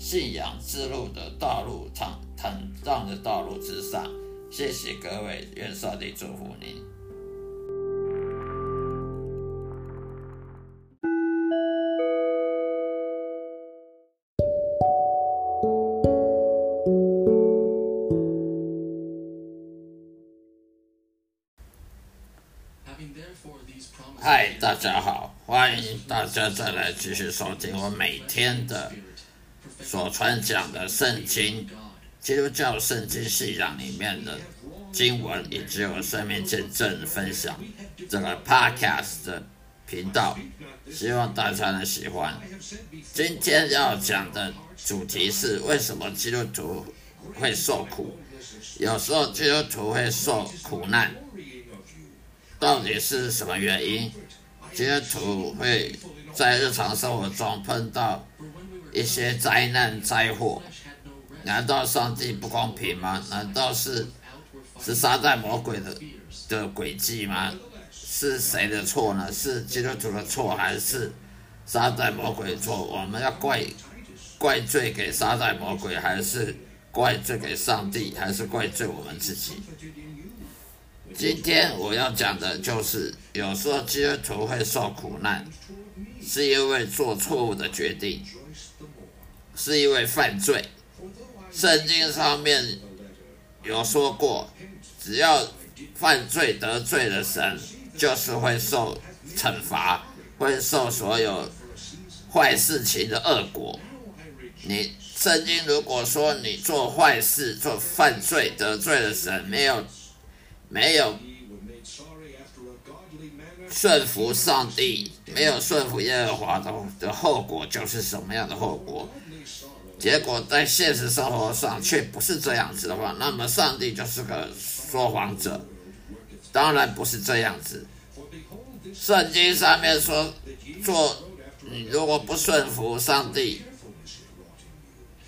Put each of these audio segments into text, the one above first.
信仰之路的道路，坦坦荡的道路之上。谢谢各位，愿上帝祝福您。嗨，大家好，欢迎大家再来继续收听我每天的。所传讲的圣经，基督教圣经信仰里面的经文，以及我生命见证分享这个 podcast 的频道，希望大家能喜欢。今天要讲的主题是为什么基督徒会受苦？有时候基督徒会受苦难，到底是什么原因？基督徒会在日常生活中碰到？一些灾难灾祸，难道上帝不公平吗？难道是是撒旦魔鬼的的诡计吗？是谁的错呢？是基督徒的错，还是撒旦魔鬼错？我们要怪怪罪给撒旦魔鬼，还是怪罪给上帝，还是怪罪我们自己？今天我要讲的就是，有时候基督徒会受苦难，是因为做错误的决定。是因为犯罪，圣经上面有说过，只要犯罪得罪了神，就是会受惩罚，会受所有坏事情的恶果。你圣经如果说你做坏事、做犯罪得罪了神，没有没有顺服上帝，没有顺服耶和华的的后果，就是什么样的后果？结果在现实生活上却不是这样子的话，那么上帝就是个说谎者。当然不是这样子。圣经上面说，做你如果不顺服上帝，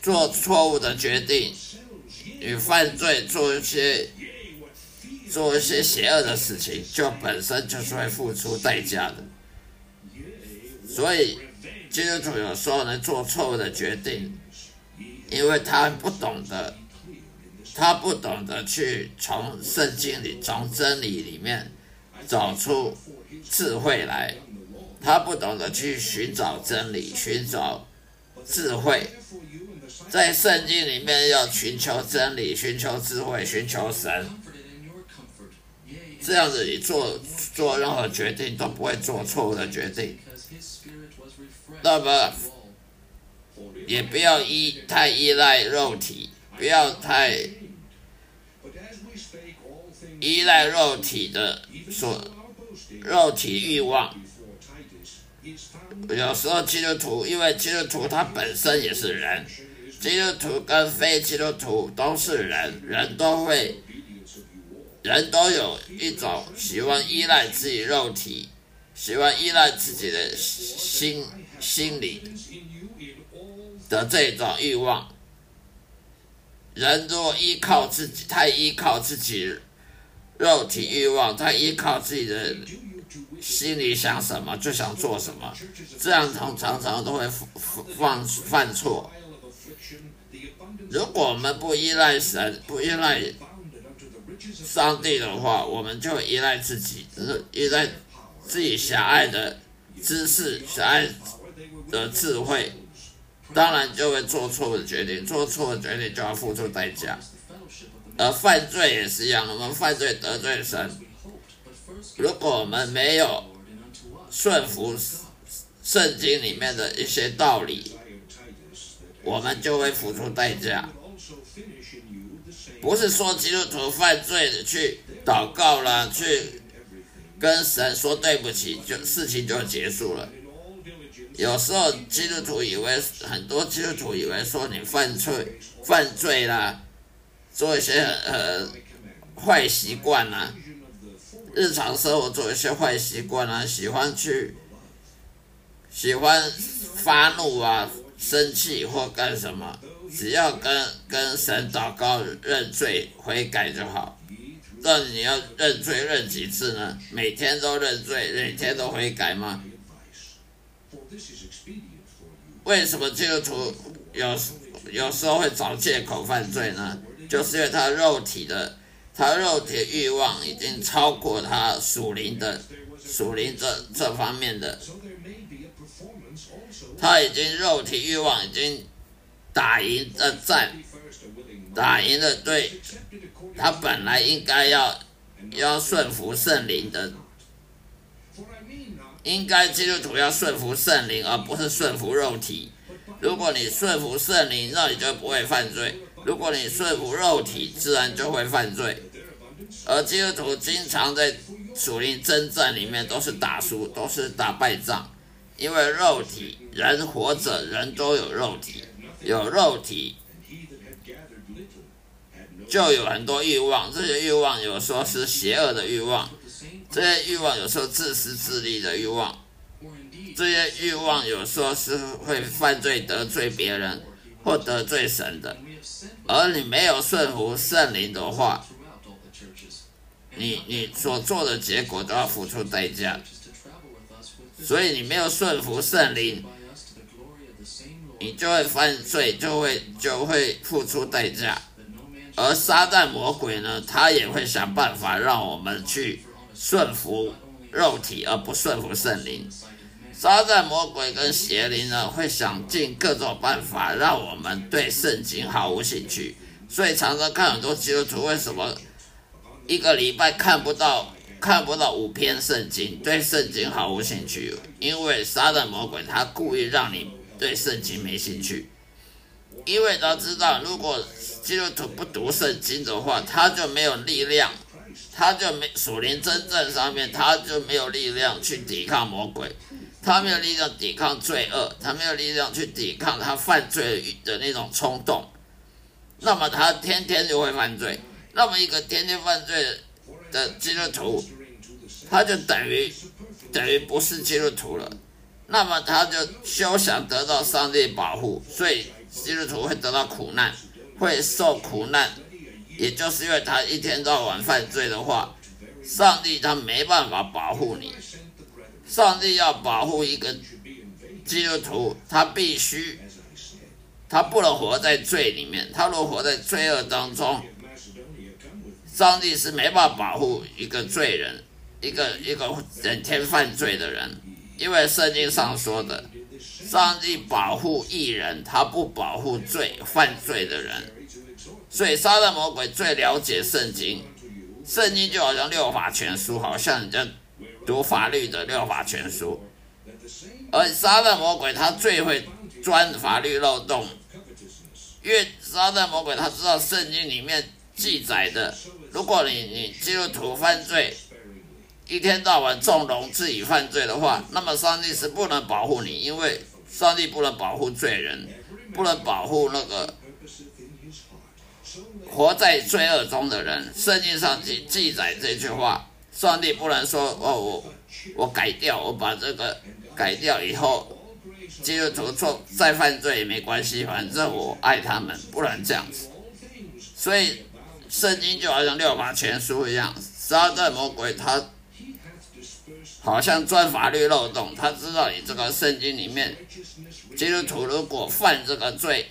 做错误的决定，与犯罪做一些做一些邪恶的事情，就本身就是会付出代价的。所以基督徒有时候能做错误的决定。因为他不懂得，他不懂得去从圣经里、从真理里面找出智慧来，他不懂得去寻找真理、寻找智慧，在圣经里面要寻求真理、寻求智慧、寻求神，这样子你做做任何决定都不会做错误的决定。那么。也不要依太依赖肉体，不要太依赖肉体的所肉体欲望。有时候基督徒，因为基督徒他本身也是人，基督徒跟非基督徒都是人，人都会，人都有一种喜欢依赖自己肉体，喜欢依赖自己的心心理。的这种欲望，人若依靠自己，太依靠自己肉体欲望，他依靠自己的心里想什么就想做什么，这样常常常都会犯犯错。如果我们不依赖神，不依赖上帝的话，我们就依赖自己，依赖自己狭隘的知识、狭隘的智慧，当然就会做错的决定，做错的决定就要付出代价。而犯罪也是一样，我们犯罪得罪神，如果我们没有顺服圣经里面的一些道理，我们就会付出代价。不是说基督徒犯罪的去祷告了，去跟神说对不起，就事情就结束了。有时候基督徒以为很多基督徒以为说你犯罪犯罪啦。做一些呃坏习惯啊，日常生活做一些坏习惯啊，喜欢去喜欢发怒啊、生气或干什么，只要跟跟神祷告认罪悔改就好。那你要认罪认几次呢？每天都认罪，每天都悔改吗？为什么基督徒有有时候会找借口犯罪呢？就是因为他肉体的，他肉体欲望已经超过他属灵的，属灵这这方面的，他已经肉体欲望已经打赢了战，打赢了对，他本来应该要要顺服圣灵的，应该基督徒要顺服圣灵，而不是顺服肉体。如果你顺服圣灵，那你就不会犯罪。如果你顺服肉体，自然就会犯罪。而基督徒经常在属灵征战里面都是打输，都是打败仗，因为肉体人活着，人都有肉体，有肉体就有很多欲望，这些欲望有时候是邪恶的欲望，这些欲望有时候自私自利的欲望，这些欲望有时候是会犯罪得罪别人或得罪神的。而你没有顺服圣灵的话，你你所做的结果都要付出代价。所以你没有顺服圣灵，你就会犯罪，就会就会付出代价。而撒旦魔鬼呢，他也会想办法让我们去顺服肉体，而不顺服圣灵。撒旦魔鬼跟邪灵呢，会想尽各种办法让我们对圣经毫无兴趣，所以常常看很多基督徒为什么一个礼拜看不到看不到五篇圣经，对圣经毫无兴趣，因为撒旦魔鬼他故意让你对圣经没兴趣，因为他知道如果基督徒不读圣经的话，他就没有力量，他就没属灵真正上面他就没有力量去抵抗魔鬼。他没有力量抵抗罪恶，他没有力量去抵抗他犯罪的那种冲动，那么他天天就会犯罪。那么一个天天犯罪的基督徒，他就等于等于不是基督徒了。那么他就休想得到上帝保护，所以基督徒会得到苦难，会受苦难，也就是因为他一天到晚犯罪的话，上帝他没办法保护你。上帝要保护一个基督徒，他必须，他不能活在罪里面。他若活在罪恶当中，上帝是没办法保护一个罪人，一个一个整天犯罪的人。因为圣经上说的，上帝保护义人，他不保护罪犯罪的人。所以，撒旦魔鬼最了解圣经，圣经就好像六法全书，好像人家。读法律的六法全书，而撒旦魔鬼他最会钻法律漏洞，因为撒旦魔鬼他知道圣经里面记载的，如果你你基督徒犯罪，一天到晚纵容自己犯罪的话，那么上帝是不能保护你，因为上帝不能保护罪人，不能保护那个活在罪恶中的人。圣经上记记载这句话。上帝不能说哦，我我改掉，我把这个改掉以后，基督徒做再犯罪也没关系，反正我爱他们，不能这样子。所以圣经就好像六法全书一样，撒旦魔鬼他好像钻法律漏洞，他知道你这个圣经里面，基督徒如果犯这个罪，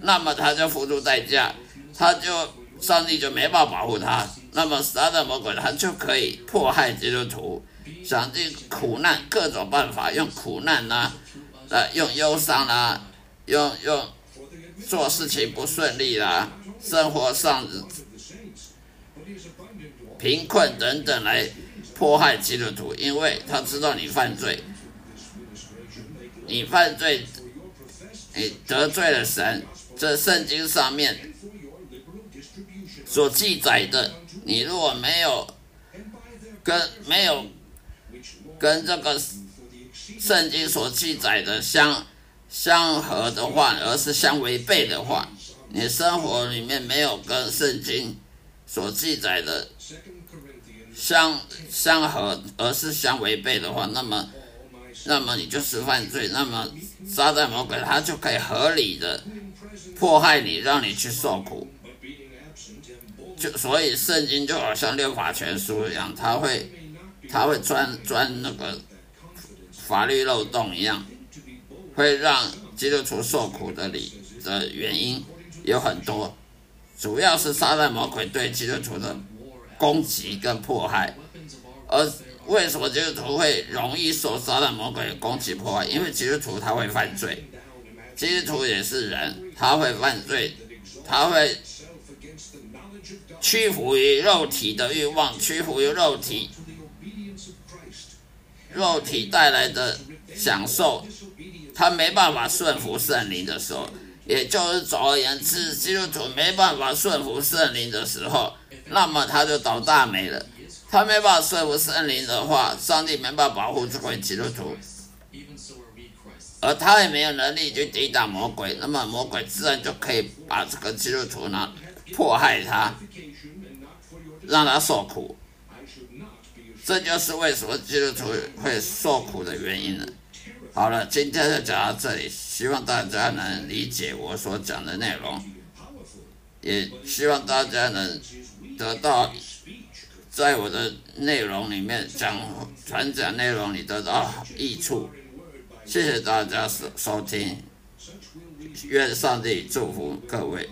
那么他就付出代价，他就上帝就没办法保护他，那么撒旦魔鬼他就可以迫害基督徒，想尽苦难各种办法，用苦难呐，呃，用忧伤啦，用用做事情不顺利啦，生活上贫困等等来。迫害基督徒，因为他知道你犯罪，你犯罪，你得罪了神。这圣经上面所记载的，你如果没有跟没有跟这个圣经所记载的相相合的话，而是相违背的话，你生活里面没有跟圣经所记载的。相相合，而是相违背的话，那么，那么你就是犯罪。那么，撒旦魔鬼他就可以合理的迫害你，让你去受苦。就所以，圣经就好像六法全书一样，他会，他会钻钻那个法律漏洞一样，会让基督徒受苦的理的原因有很多，主要是撒旦魔鬼对基督徒的。攻击跟迫害，而为什么基督徒会容易受撒旦魔鬼攻击迫害？因为基督徒他会犯罪，基督徒也是人，他会犯罪，他会屈服于肉体的欲望，屈服于肉体，肉体带来的享受，他没办法顺服圣灵的时候，也就是总而言之，基督徒没办法顺服圣灵的时候。那么他就倒大霉了。他没办法说服圣灵的话，上帝没办法保护这位基督徒，而他也没有能力去抵挡魔鬼。那么魔鬼自然就可以把这个基督徒呢迫害他，让他受苦。这就是为什么基督徒会受苦的原因了。好了，今天就讲到这里，希望大家能理解我所讲的内容，也希望大家能。得到在我的内容里面讲传讲内容里得到益处，谢谢大家收收听，愿上帝祝福各位。